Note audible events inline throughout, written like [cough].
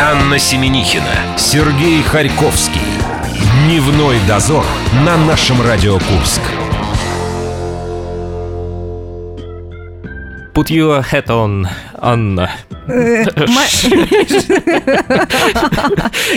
Анна Семенихина, Сергей Харьковский. Дневной дозор на нашем Радио Курск. Put your hat on, Анна. Э,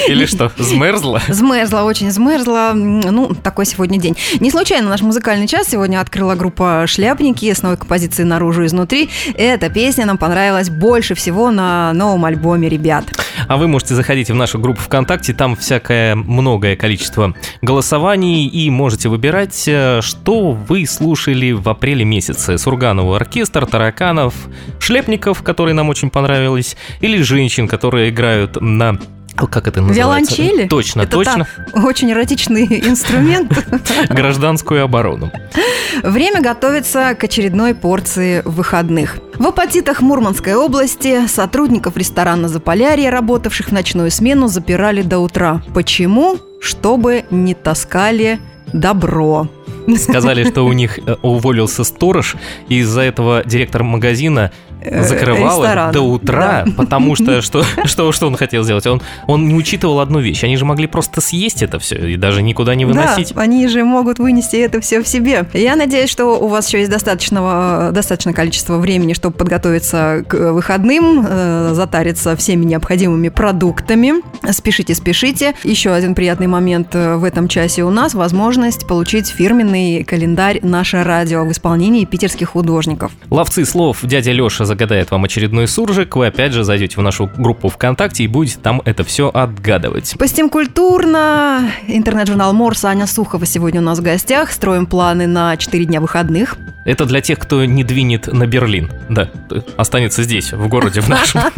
Или что, змерзла? Змерзла, очень змерзла. Ну, такой сегодня день. Не случайно наш музыкальный час сегодня открыла группа «Шляпники» с новой композицией «Наружу изнутри». Эта песня нам понравилась больше всего на новом альбоме «Ребят». А вы можете заходить в нашу группу ВКонтакте, там всякое многое количество голосований, и можете выбирать, э, что вы слушали в апреле месяце. Сурганову оркестр, тараканов, шлепников, которые нам очень понравились, или женщин, которые играют на как это называется? Виолончели? Точно, это точно. Та, очень эротичный инструмент. [laughs] Гражданскую оборону. Время готовится к очередной порции выходных. В апатитах Мурманской области сотрудников ресторана «Заполярье», работавших в ночную смену, запирали до утра. Почему? Чтобы не таскали добро. Сказали, что у них э, уволился сторож, и из-за этого директор магазина Э, закрывал их ресторана. до утра, Да. потому что [laughs] что, что, что он хотел сделать? Он, он не учитывал одну вещь. Они же могли просто съесть это все и даже никуда не выносить. Да, они же могут вынести это все в себе. Я надеюсь, что у вас еще есть достаточного, достаточное количество времени, чтобы подготовиться к выходным, э, затариться всеми необходимыми продуктами. Спешите, спешите. Еще один приятный момент э, в этом часе у нас – возможность получить фирменный календарь «Наше радио» в исполнении питерских художников. Ловцы слов дядя Леша загадает вам очередной суржик. Вы опять же зайдете в нашу группу ВКонтакте и будете там это все отгадывать. Постим культурно. Интернет-журнал Морс. Аня Сухова сегодня у нас в гостях. Строим планы на 4 дня выходных. Это для тех, кто не двинет на Берлин. Да, останется здесь, в городе в нашем. [laughs]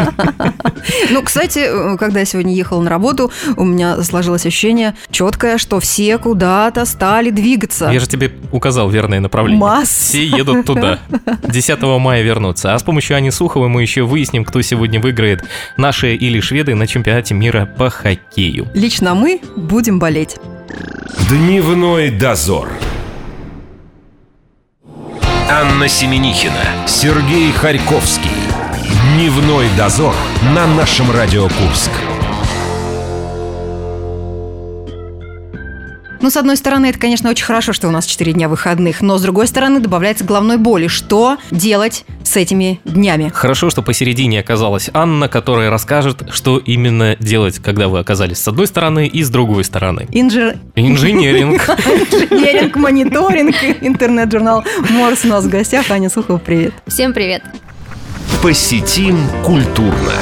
Ну, кстати, э, когда я сегодня ехала на работу, у меня сложилось ощущение четкое, что все куда-то стали двигаться. Я же тебе указал верное направление. Масс. Все едут туда. 10 мая вернутся. А с помощью Ани Суховой мы еще выясним, кто сегодня выиграет, наши или шведы на чемпионате мира по хоккею. Лично мы будем болеть. Дневной дозор. Анна Семенихина, Сергей Харьковский. Дневной дозор на нашем Радио Курск. Ну, с одной стороны, это, конечно, очень хорошо, что у нас 4 дня выходных, но с другой стороны, добавляется головной боли. Что делать с этими днями? Хорошо, что посередине оказалась Анна, которая расскажет, что именно делать, когда вы оказались с одной стороны и с другой стороны. Инжир... Инженеринг. [laughs] Инженеринг, мониторинг, интернет-журнал Морс у нас в гостях. Аня Сухова, привет. Всем привет. Посетим культурно.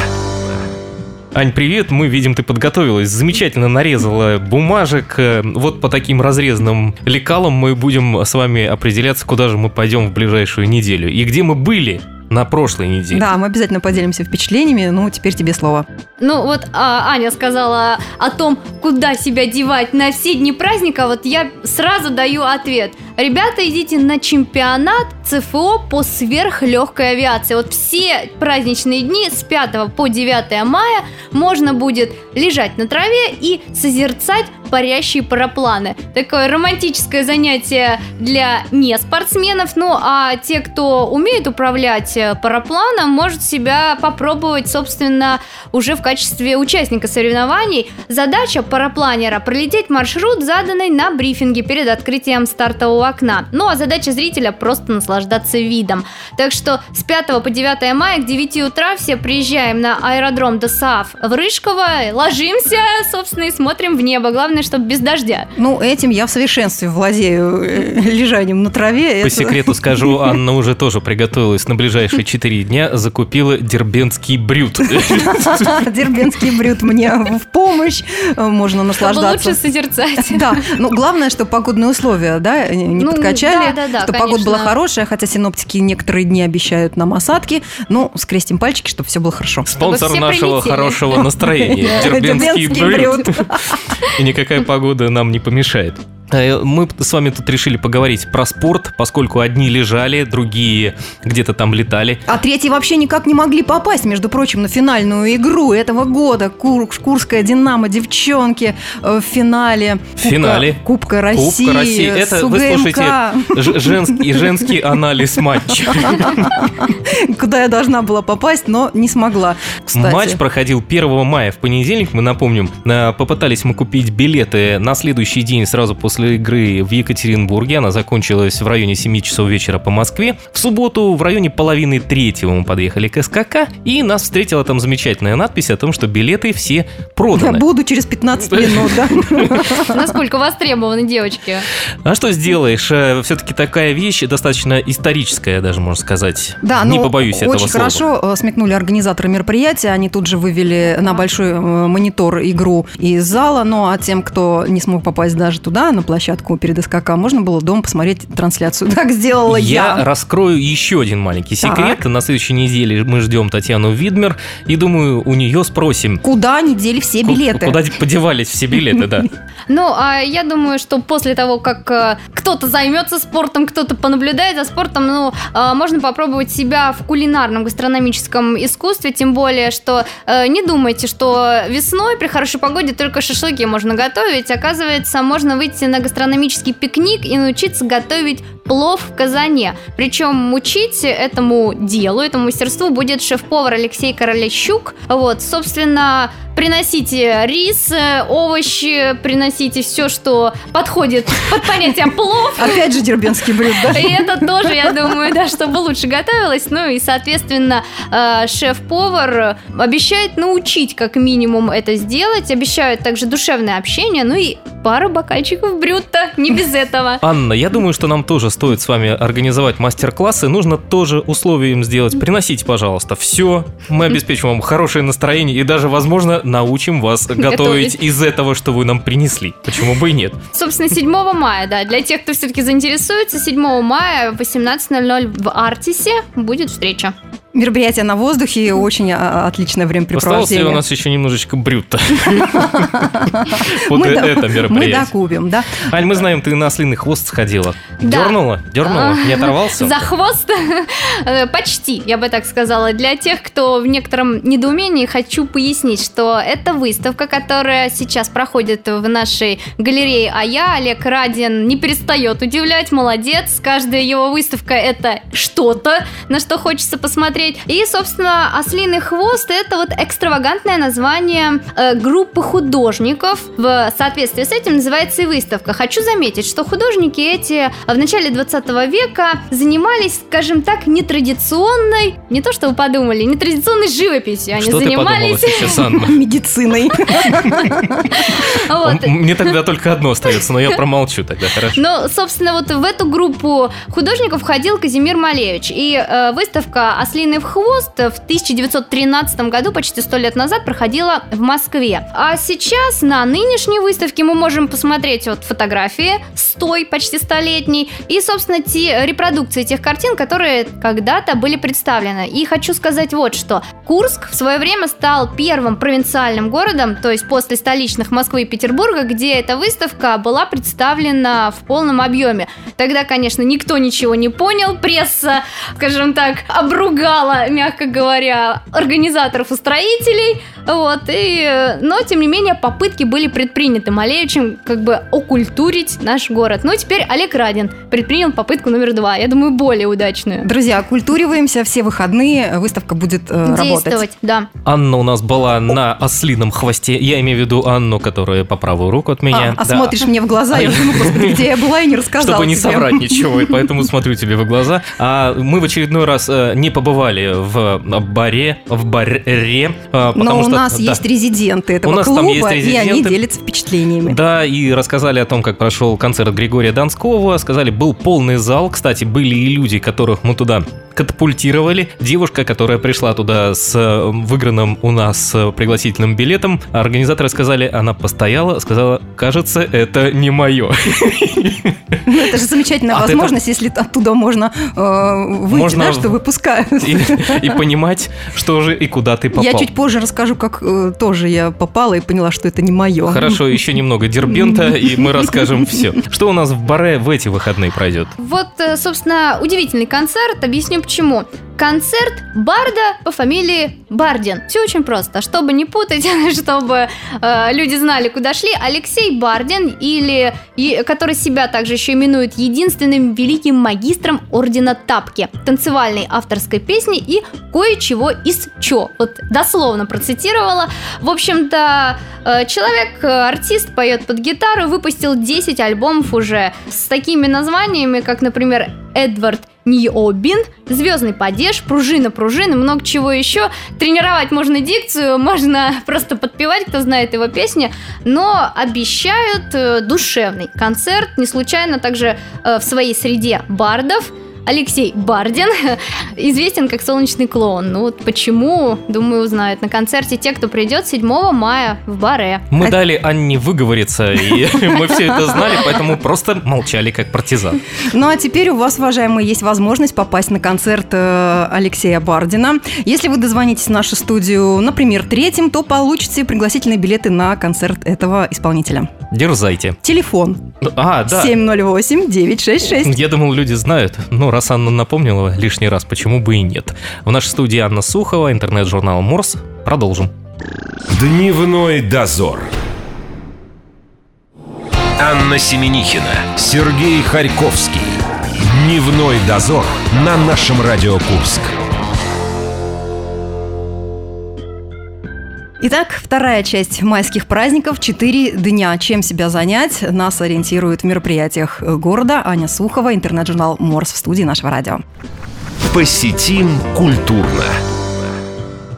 Ань, привет. Мы видим, ты подготовилась. Замечательно нарезала бумажек. Э, Вот по таким разрезанным лекалам мы будем с вами определяться, куда же мы пойдем в ближайшую неделю. И где мы были на прошлой неделе. Да, мы обязательно поделимся впечатлениями. Ну, теперь тебе слово. Ну вот а, Аня сказала о том, куда себя девать на все дни праздника, вот я сразу даю ответ. Ребята, идите на чемпионат ЦФО по сверхлегкой авиации. Вот все праздничные дни с 5 по 9 мая можно будет лежать на траве и созерцать парящие парапланы. Такое романтическое занятие для не спортсменов, ну а те, кто умеет управлять э, парапланом, может себя попробовать, собственно, уже в качестве участника соревнований. Задача парапланера – пролететь маршрут, заданный на брифинге перед открытием стартового окна. Ну а задача зрителя – просто наслаждаться видом. Так что с 5 по 9 мая к 9 утра все приезжаем на аэродром ДОСААФ в Рыжково, ложимся, собственно, и смотрим в небо. Главное, чтобы без дождя. Ну, этим я в совершенстве владею э, лежанием на траве. По Это- секрету скажу, Анна уже тоже приготовилась на ближайшие 4 дня, закупила дербентский брют. [laughs] Дербенский брют мне в помощь. Можно наслаждаться. лучше созерцать. Да, ну главное, что погодные условия, да, не Ну, подкачали, да, да, да, что погода была хорошая, хотя синоптики некоторые дни обещают нам осадки. Ну, скрестим пальчики, чтобы все было хорошо. Спонсор нашего прилетели. хорошего настроения. [laughs] Брют. брют. [laughs] И никакая погода нам не помешает. Э, Мы с вами тут решили поговорить про спорт, поскольку одни лежали, другие где-то там летали. А третьи вообще никак не могли попасть, между прочим, на финальную игру этого года. Кур, Курская «Динамо» девчонки э, в финале. В финале. Кубка России. Кубка России. Это, с вы слушаете, женский, женский анализ матча. [laughs] Куда я должна была попасть, но не смогла, кстати. Матч проходил 1 мая в понедельник, мы напомним. Э, Попытались мы купить билеты на следующий день сразу после игры в Екатеринбурге. Она закончилась в районе 7 часов вечера по Москве. В субботу в районе половины третьего мы подъехали к СКК, и нас встретила там замечательная надпись о том, что билеты все Я проданы. буду через 15 минут, да? [laughs] Насколько востребованы девочки. А что сделаешь? Все-таки такая вещь достаточно историческая, даже можно сказать. Да, Не ну, побоюсь этого очень хорошо э, смекнули организаторы мероприятия. Они тут же вывели на большой э, монитор игру из зала. Ну, а тем, кто не смог попасть даже туда, на площадку перед СКК, можно было дома посмотреть трансляцию. [laughs] Так сделала Я я. раскрою еще один маленький Так. секрет. На следующей неделе мы ждем Татьяну Видмер и думаю, у нее спросим. Куда они дели все билеты? Куда подевались все билеты, да. [laughs] Ну, а я думаю, что после того, как э, кто-то займется спортом, кто-то понаблюдает за спортом, ну, э, можно попробовать себя в кулинарном гастрономическом искусстве, тем более, что э, не думайте, что весной при хорошей погоде только шашлыки можно готовить. Оказывается, можно выйти на гастрономический пикник и научиться готовить плов в казане. Причем учить этому делу, этому мастерству будет шеф-повар Алексей Королещук. Вот, собственно, приносите рис, э, овощи, приносите все, что подходит под понятие плов. Опять же дербенский блюд, да? И это тоже, я думаю, да, чтобы лучше готовилось. Ну и, соответственно, э, шеф-повар обещает научить как минимум это сделать. Обещают также душевное общение, ну и пару бокальчиков брюта, не без этого. Анна, я думаю, что нам тоже стоит с вами организовать мастер-классы. Нужно тоже условием сделать. Приносите, пожалуйста, все. Мы обеспечим вам хорошее настроение и даже, возможно, научим вас готовить, из этого, что вы нам принесли. Почему бы и нет? Собственно, 7 мая, да, для тех, кто все-таки заинтересуется, 7 мая в 18.00 в Артисе будет встреча. Мероприятие на воздухе очень а, отличное Осталось ли времяпрепровождение. у нас еще немножечко брюта? [laughs] Вот Мы э- это Мы мероприятие. докупим, да? Ань, мы знаем, ты на ослиный хвост сходила. Дернула? Дернула? Не оторвался? За хвост? [laughs] Э, Почти, я бы так сказала. Для тех, кто в некотором недоумении, хочу пояснить, что это выставка, которая сейчас проходит в нашей галерее, а я, Олег Радин, не перестает удивлять, молодец. Каждая его выставка это что-то, на что хочется посмотреть. И, собственно, «Ослиный хвост» — это вот экстравагантное название э, группы художников. В соответствии с этим называется и выставка. Хочу заметить, что художники эти в начале 20 века занимались, скажем так, нетрадиционной, не то что вы подумали, нетрадиционной живописью. Они Что ты занимались. сейчас, Анна? [laughs] Медициной. Мне тогда только одно остается, но я промолчу тогда, хорошо? Ну, собственно, вот в эту группу художников входил Казимир Малевич. И э, выставка «Ослиный в хвост» в 1913 году, почти сто лет назад, проходила в Москве. А сейчас на нынешней выставке мы можем посмотреть вот фотографии с той почти столетней и, собственно, те репродукции тех картин, которые когда-то были представлены. И хочу сказать вот что. Курск в свое время стал первым провинциальным городом, то есть после столичных Москвы и Петербурга, где эта выставка была представлена в полном объеме. Тогда, конечно, никто ничего не понял, пресса, скажем так, обругала, мягко говоря, организаторов и строителей, вот, и, но, тем не менее, попытки были предприняты Малевичем как бы окультурить наш город. Ну, теперь Олег Радин предпринял попытку номер два, я думаю, более удачную. Друзья, культуриваемся все выходные. Выставка будет э, работать. Действовать, да. Анна у нас была на ослином хвосте. Я имею в виду Анну, которая по правую руку от меня. А, а Да. смотришь мне в глаза, я думаю, господи, где я была и не рассказала Чтобы не соврать ничего, и поэтому смотрю тебе в глаза. А мы в очередной раз э, не побывали в баре, в баре, э, потому Но у что- нас да. есть резиденты этого У нас там клуба, есть и они резиденты. делятся впечатлениями. Да, и рассказали о том, как прошел концерт Григория Донского. Сказали, был полный зал. Кстати, были и люди, которых мы туда катапультировали. Девушка, которая пришла туда с э, выигранным у нас э, пригласительным билетом, организаторы сказали, она постояла, сказала, кажется, это не мое. Ну, это же замечательная От возможность, если оттуда можно э, выйти, Можно да, что выпускают. И, и понимать, что же и куда ты попал. Я чуть позже расскажу, как э, тоже я попала и поняла, что это не мое. Хорошо, еще немного дербента, [laughs] и мы расскажем все. Что у нас в баре в эти выходные пройдет? Вот, э, собственно, удивительный концерт. Объясню почему. Концерт Барда по фамилии Бардин. Все очень просто. Чтобы не путать, [laughs] чтобы э, люди знали, куда шли, Алексей Бардин, или и- который себя также еще именует единственным великим магистром Ордена Тапки, танцевальной авторской песни и кое-чего из чё. Вот дословно процитировала. В общем-то, э, человек, э, артист, поет под гитару, выпустил 10 альбомов уже с такими названиями, как, например, Эдвард Ниобин, Звездный падеж, Пружина, пружина, много чего еще. Тренировать можно дикцию, [laughs] можно просто подпевать, кто знает его песни, но обещают э, душевный концерт. Не случайно также э, в своей среде бардов Алексей Бардин [laughs] известен как солнечный клоун. Ну вот почему, думаю, узнают на концерте те, кто придет 7 мая в Баре. Мы дали Анне выговориться, [laughs] и мы все это знали, поэтому просто молчали как партизан. Ну а теперь у вас, уважаемые, есть возможность попасть на концерт э, Алексея Бардина. Если вы дозвонитесь в нашу студию, например, третьим, то получите пригласительные билеты на концерт этого исполнителя. Дерзайте. Телефон А, да. 708-966. Я думал, люди знают. Ну, раз Анна напомнила лишний раз, почему бы и нет. В нашей студии Анна Сухова, интернет-журнал Морс. Продолжим. Дневной дозор. Анна Семенихина, Сергей Харьковский. Дневной дозор на нашем Радио Курск. Итак, вторая часть майских праздников. Четыре дня. Чем себя занять? Нас ориентирует в мероприятиях города Аня Сухова, интернет-журнал Морс в студии нашего радио. Посетим культурно.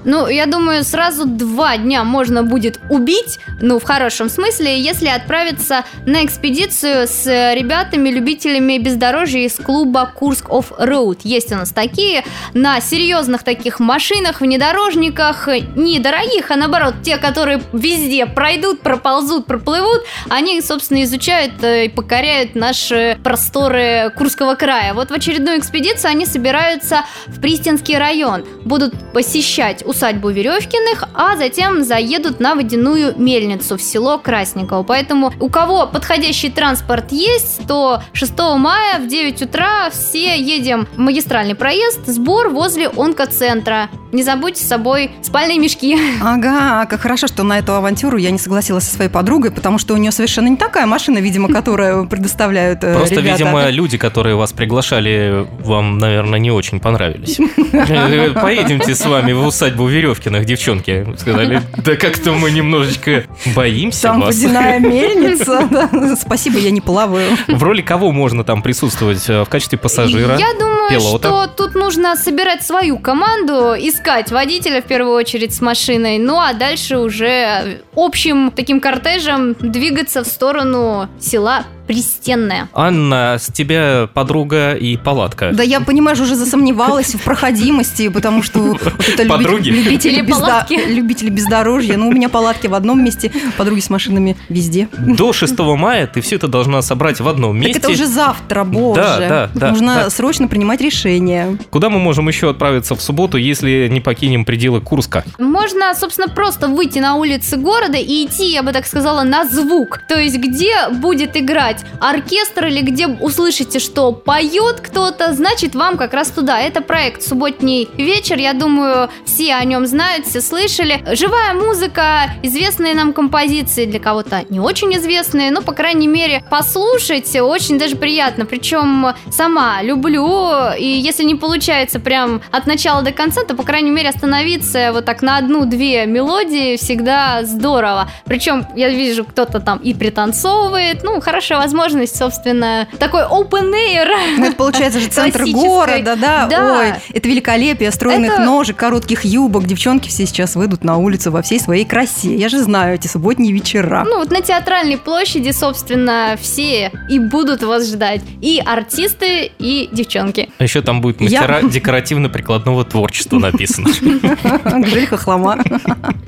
Ну, я думаю, сразу два дня можно будет убить, ну, в хорошем смысле, если отправиться на экспедицию с ребятами, любителями бездорожья из клуба Курск Off Road. Есть у нас такие, на серьезных таких машинах, внедорожниках, недорогих, а наоборот, те, которые везде пройдут, проползут, проплывут, они, собственно, изучают э, и покоряют наши просторы Курского края. Вот в очередную экспедицию они собираются в Пристинский район, будут посещать усадьбу Веревкиных, а затем заедут на водяную мельницу в село Красниково. Поэтому у кого подходящий транспорт есть, то 6 мая в 9 утра все едем в магистральный проезд, сбор возле онкоцентра. Не забудьте с собой спальные мешки. [laughs] Ага, как хорошо, что на эту авантюру я не согласилась со своей подругой, потому что у нее совершенно не такая машина, видимо, [laughs] которую предоставляют э, Просто, ребята. видимо, люди, которые вас приглашали, вам, наверное, не очень понравились. [laughs] Э, Поедемте с вами в усадьбу Веревкиных, девчонки. Сказали, да как-то мы немножечко боимся Там вас. водяная мельница. [laughs] Спасибо, я не плаваю. В роли кого можно там присутствовать? Э, В качестве пассажира? Я думаю, пилота. что тут нужно собирать свою команду, искать водителя в первую очередь с машиной, ну а дальше уже общим таким кортежем двигаться в сторону села Пристенное. Анна, с тебя подруга и палатка. Да я, понимаешь, уже засомневалась в проходимости, потому что вот это Подруги? любители, безда- палатки? любители бездорожья. Ну, у меня палатки в одном месте, подруги с машинами везде. До 6 мая ты все это должна собрать в одном Так месте. это уже завтра, боже. Да, да, да, Нужно да. срочно принимать решение. Куда мы можем еще отправиться в субботу, если не покинем пределы Курска? Можно, собственно, просто выйти на улицы города и идти, я бы так сказала, на звук. То есть, где будет играть оркестр или где услышите, что поет кто-то, значит, вам как раз туда. Это проект «Субботний вечер». Я думаю, все о нем знают, все слышали. Живая музыка, известные нам композиции, для кого-то не очень известные, но, по крайней мере, послушать очень даже приятно. Причем сама люблю, и если не получается прям от начала до конца, то, по крайней мере, остановиться вот так на одну-две мелодии всегда здорово. Причем я вижу, кто-то там и пританцовывает, ну, возможность, собственно, такой open air. Ну, это получается же [laughs] центр города, да? Да. Ой, это великолепие стройных Это- ножек, коротких юбок. Девчонки все сейчас выйдут на улицу во всей своей красе. Я же знаю эти субботние вечера. Ну, вот на театральной площади, собственно, все и будут вас ждать. И артисты, и девчонки. А еще там будет Я- мастера декоративно-прикладного творчества [laughs] написано. Гжель Хохлома.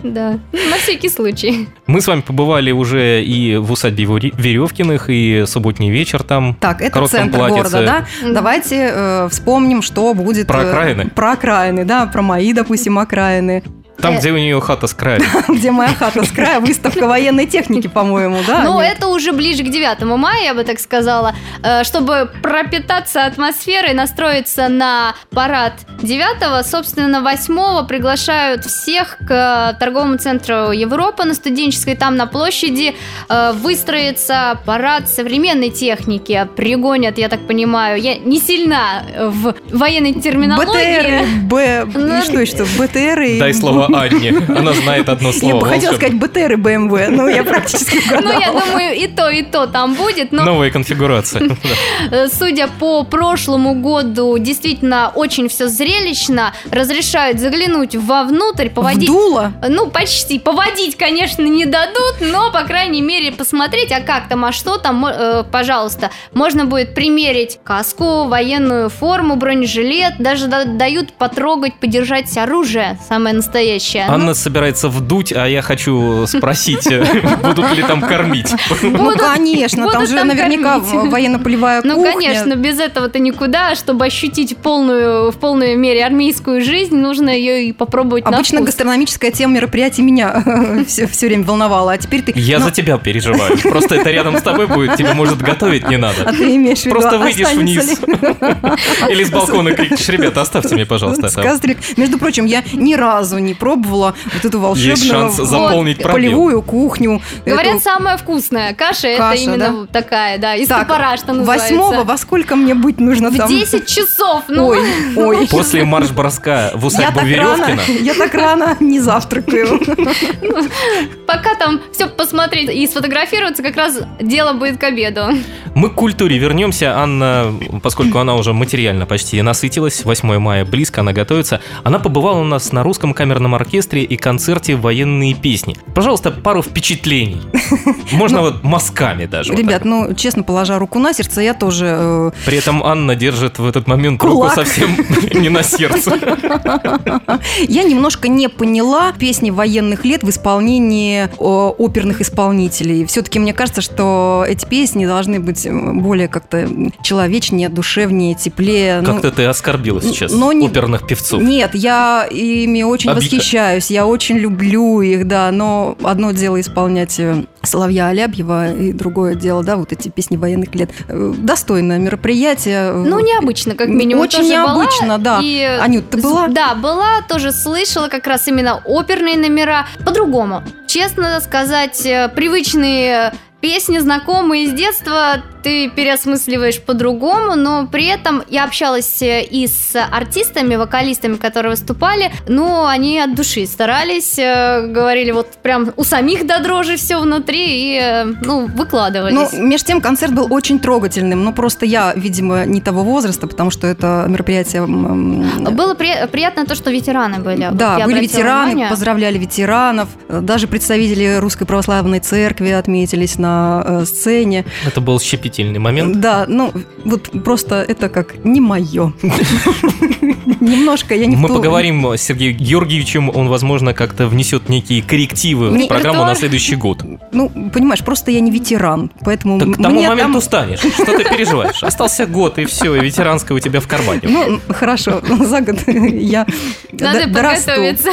Да, на всякий случай. Мы с вами побывали уже и в усадьбе Веревкиных, и субботний вечер там. Так, это коротком центр платьице. города, да? Давайте э, вспомним, что будет... Про э, окраины? Про окраины, да, про мои, допустим, окраины. Там, Э. где у нее хата с края. [laughs] Где моя хата с края, выставка военной техники, по-моему, да? Но Нет? это уже ближе к 9 мая, я бы так сказала, Э, чтобы пропитаться атмосферой, настроиться на парад 9, собственно, 8 приглашают всех к торговому центру Европа на студенческой, там на площади э, выстроится парад современной техники, пригонят, я так понимаю, я не сильна в военной терминологии. БТР, Б... Ну, и что еще? БТР и... Дай слово Анне. Она знает одно Я слово. бы хотела сказать БТР и БМВ, но я практически [laughs] Ну, я думаю, и то, и то там будет, но Новая конфигурация. [laughs] Судя по прошлому году, действительно очень все зрелищно. Разрешают заглянуть вовнутрь, поводить. Вдуло? Ну, почти. Поводить, конечно, не дадут, но, по крайней мере, посмотреть, а как там, а что там, э, пожалуйста. Можно будет примерить каску, военную форму, бронежилет, даже да- дают потрогать, подержать оружие, самое настоящее. Ну, Анна собирается вдуть, а я хочу спросить, [laughs] будут ли там кормить. Ну, конечно, там же наверняка военно-полевая Ну, кухня. конечно, без этого-то никуда. Чтобы ощутить полную, в полной мере армейскую жизнь, нужно ее и попробовать Обычно гастрономическая тема мероприятий меня [laughs] все, время волновала, а теперь ты... Я ну, за тебя переживаю. Просто это рядом с тобой будет, тебе, может, готовить не А надо. ты имеешь в виду, Просто выйдешь вниз. ли- Или с балкона крикнешь, ребята, оставьте мне, пожалуйста, с это. кастрик. Между прочим, я ни разу не пробовала вот эту волшебную Есть шанс заполнить пробел. полевую кухню. Говорят, эту- самая вкусная каша, это Каша, именно такая, да, из Так, топора, что называется. Восьмого, во сколько мне быть нужно В там? 10 часов, ну, Ой, ой. После марш-броска в усадьбу Веревкина я так рано не завтракаю. пока там все посмотреть и сфотографироваться, как раз дело будет к обеду. мы к культуре вернемся. Анна, поскольку она уже материально почти насытилась, 8 мая близко, она готовится. Она побывала у нас на русском камерном оркестре и концерте «Военные песни». Пожалуйста, пару впечатлений. [laughs] Можно вот мазками даже. Ребят, ну, честно, положа руку на сердце, я тоже... э, При этом Анна держит в этот момент руку совсем [laughs] не на сердце. [laughs] Я немножко не поняла песни военных лет в исполнении о, оперных исполнителей. Все-таки мне кажется, что эти песни должны быть более как-то человечнее, душевнее, теплее. Ну, Как-то ты оскорбила сейчас оперных певцов. Нет, я ими очень Оби- восхищаюсь, я очень люблю их, да, но одно дело исполнять э, Соловья Алябьева, и другое дело, да, вот эти песни военных лет. Э, Достойное мероприятие. Ну, необычно, как минимум. Очень необычно, была. да. И, Анют, ты была? Да, была, тоже слышала как раз именно оперные номера. По-другому. Честно сказать, э, привычные песни, знакомые с детства, ты переосмысливаешь по-другому, но при этом я общалась э, и с артистами, вокалистами, которые выступали, но они от души старались, э, говорили вот прям у самих до дрожи все внутри и, э, ну, Ну, выкладывались. между тем, концерт был очень трогательным. Но просто я, видимо, не того возраста, потому что это мероприятие... Было при- приятно то, что ветераны были. Да, я были ветераны, внимание. поздравляли ветеранов. Даже представители Русской Православной Церкви отметились на сцене. Это был щепетильный момент. Да, ну, вот просто это как не мое. Немножко я не Мы поговорим с Сергеем Георгиевичем, он, возможно, как-то внесет некие коррективы в программу на следующий год. Ну, понимаешь, просто я не ветеран, поэтому Так к тому моменту станешь. Что ты переживаешь? Остался год, и все, и ветеранская у тебя в кармане. Ну, хорошо, [laughs] за год я Надо подготовиться.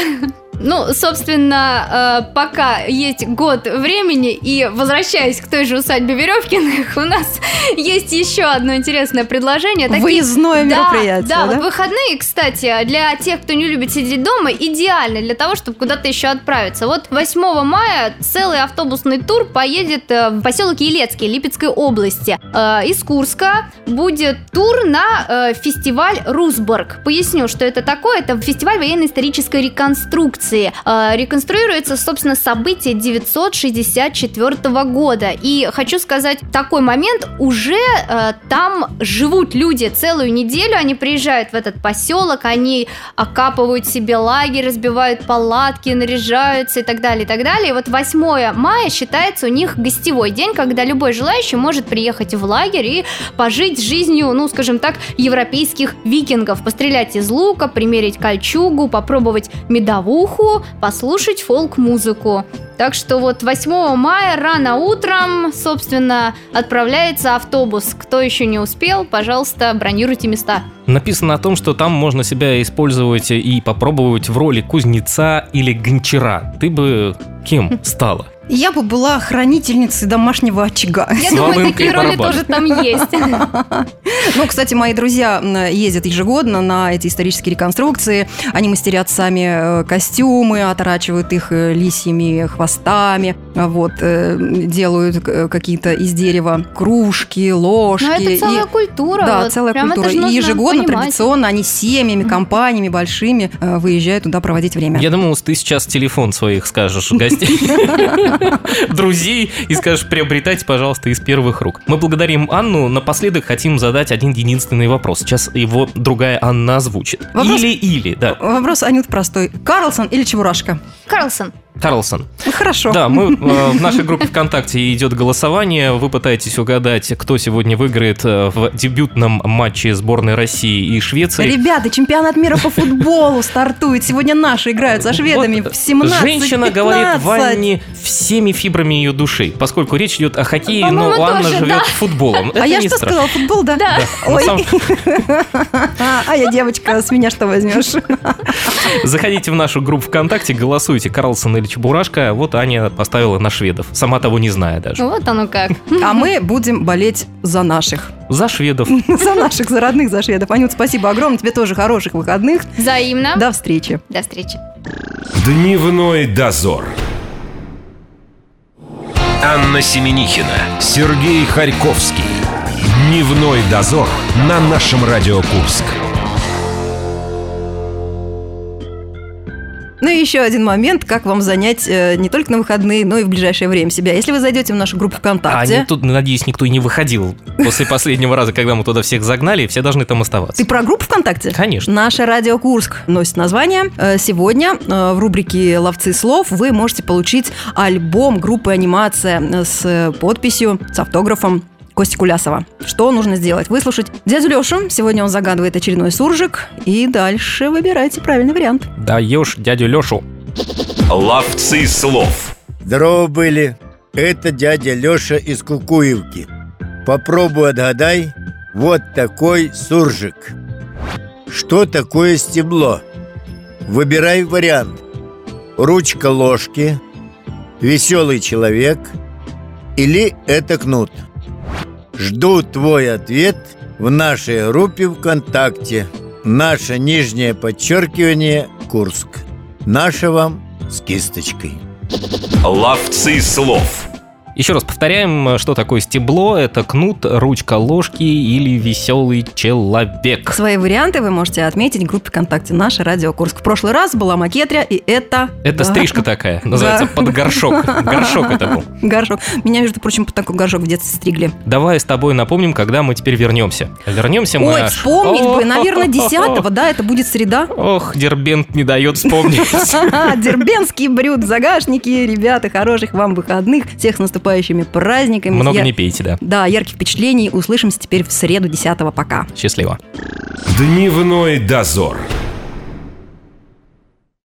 Ну, собственно, э, пока есть год времени, и возвращаясь к той же усадьбе Веревкиных, у нас есть еще одно интересное предложение. Такие- Выездное Да, мероприятие, Да, да? вот выходные, кстати, для тех, кто не любит сидеть дома, идеально для того, чтобы куда-то еще отправиться. Вот 8 мая целый автобусный тур поедет э, в поселок Елецкий Липецкой области. Э, Из Курска будет тур на фестиваль Русборг. Поясню, что это такое. Это фестиваль военно-исторической реконструкции. Реконструкции. Э, реконструируется, собственно, событие 964 года. И хочу сказать, такой момент, уже э, там живут люди целую неделю, они приезжают в этот поселок, они окапывают себе лагерь, разбивают палатки, наряжаются и так далее, и так далее. И вот 8 мая считается у них гостевой день, когда любой желающий может приехать в лагерь и пожить жизнью, ну, скажем так, европейских викингов, пострелять из лука, примерить кольчугу, попробовать медовуху, послушать фолк-музыку. Так что вот 8 мая рано утром, собственно, отправляется автобус. Кто еще не успел, пожалуйста, бронируйте места. Написано о том, что там можно себя использовать и попробовать в роли кузнеца или гончара. Ты бы кем стала? Я бы была хранительницей домашнего очага. Я думаю, такие роли тоже там есть. [laughs] Ну, кстати, мои друзья ездят ежегодно на эти исторические реконструкции. Они мастерят сами э, костюмы, отрачивают их э, лисьими хвостами, вот, э, делают какие-то из дерева кружки, ложки. Но это целая культура. Да, вот. целая культура. И ежегодно, понимать. традиционно, они семьями, компаниями большими выезжают туда проводить время. Я думал, ты сейчас телефон своих скажешь гостей. [laughs] [laughs] друзей и скажешь, приобретайте, пожалуйста, из первых рук. Мы благодарим Анну. Напоследок хотим задать один единственный вопрос. Сейчас его другая Анна озвучит. Или-или, да. Вопрос, Анют, простой. Карлсон или Чебурашка? Карлсон. Карлсон. Ну, хорошо. Да, мы э, в нашей группе ВКонтакте идет голосование. Вы пытаетесь угадать, кто сегодня выиграет э, в дебютном матче сборной России и Швеции. Ребята, чемпионат мира по футболу стартует. Сегодня наши играют со шведами вот в 17 Женщина 15. говорит Ванне всеми фибрами ее души, поскольку речь идет о хоккее, но Анна тоже, живет да. футболом. Это а я что страшно. сказала? Футбол, да? Да. да. Ой. Сам... [laughs] А я девочка, с меня что возьмешь? Заходите в нашу группу ВКонтакте, голосуйте, Карлсон или Чебурашка. Вот Аня поставила на шведов, сама того не зная даже. Вот оно как. А мы будем болеть за наших. За шведов. [laughs] За наших, за родных, за шведов. Анют, спасибо огромное. Тебе тоже хороших выходных. Взаимно. До встречи. До встречи. Дневной дозор. Анна Семенихина, Сергей Харьковский. Дневной дозор на нашем Радио Курск. Ну и еще один момент, как вам занять э, не только на выходные, но и в ближайшее время себя. Если вы зайдете в нашу группу ВКонтакте... А тут, надеюсь, никто и не выходил после последнего раза, когда мы туда всех загнали, все должны там оставаться. Ты про группу ВКонтакте? Конечно. Наша Радио Курск носит название. Э, сегодня э, в рубрике «Ловцы слов» вы можете получить альбом группы «Анимация» с подписью, с автографом Кости Кулясова. Что нужно сделать? Выслушать дядю Лешу. Сегодня он загадывает очередной суржик. И дальше выбирайте правильный вариант. Даешь дядю Лешу. Ловцы слов. Здорово были. Это дядя Леша из Кукуевки. Попробуй отгадай. Вот такой суржик. Что такое стебло? Выбирай вариант. Ручка ложки, веселый человек или это кнут – Жду твой ответ в нашей группе ВКонтакте. Наше нижнее подчеркивание Курск. Наше вам с кисточкой. Ловцы слов. Еще раз повторяем, что такое стебло. Это кнут, ручка ложки или веселый человек. Свои варианты вы можете отметить в группе ВКонтакте «Наша Радио Курск». В прошлый раз была макетря, и это... Это стрижка такая, называется под [laughs] горшок. Горшок это был. Горшок. Меня, между прочим, под такой горшок в детстве стригли. Давай с тобой напомним, когда мы теперь вернемся. Вернемся мы Ой, вспомнить бы, наверное, 10 да, это будет среда. Ох, Дербент не дает вспомнить. [laughs] Дербенский брют в загашнике. Ребята, хороших вам выходных. Всех с наступающим наступающими праздниками. Много Я... не пейте, да. Да, ярких впечатлений. Услышимся теперь в среду 10 Пока. Счастливо. Дневной дозор.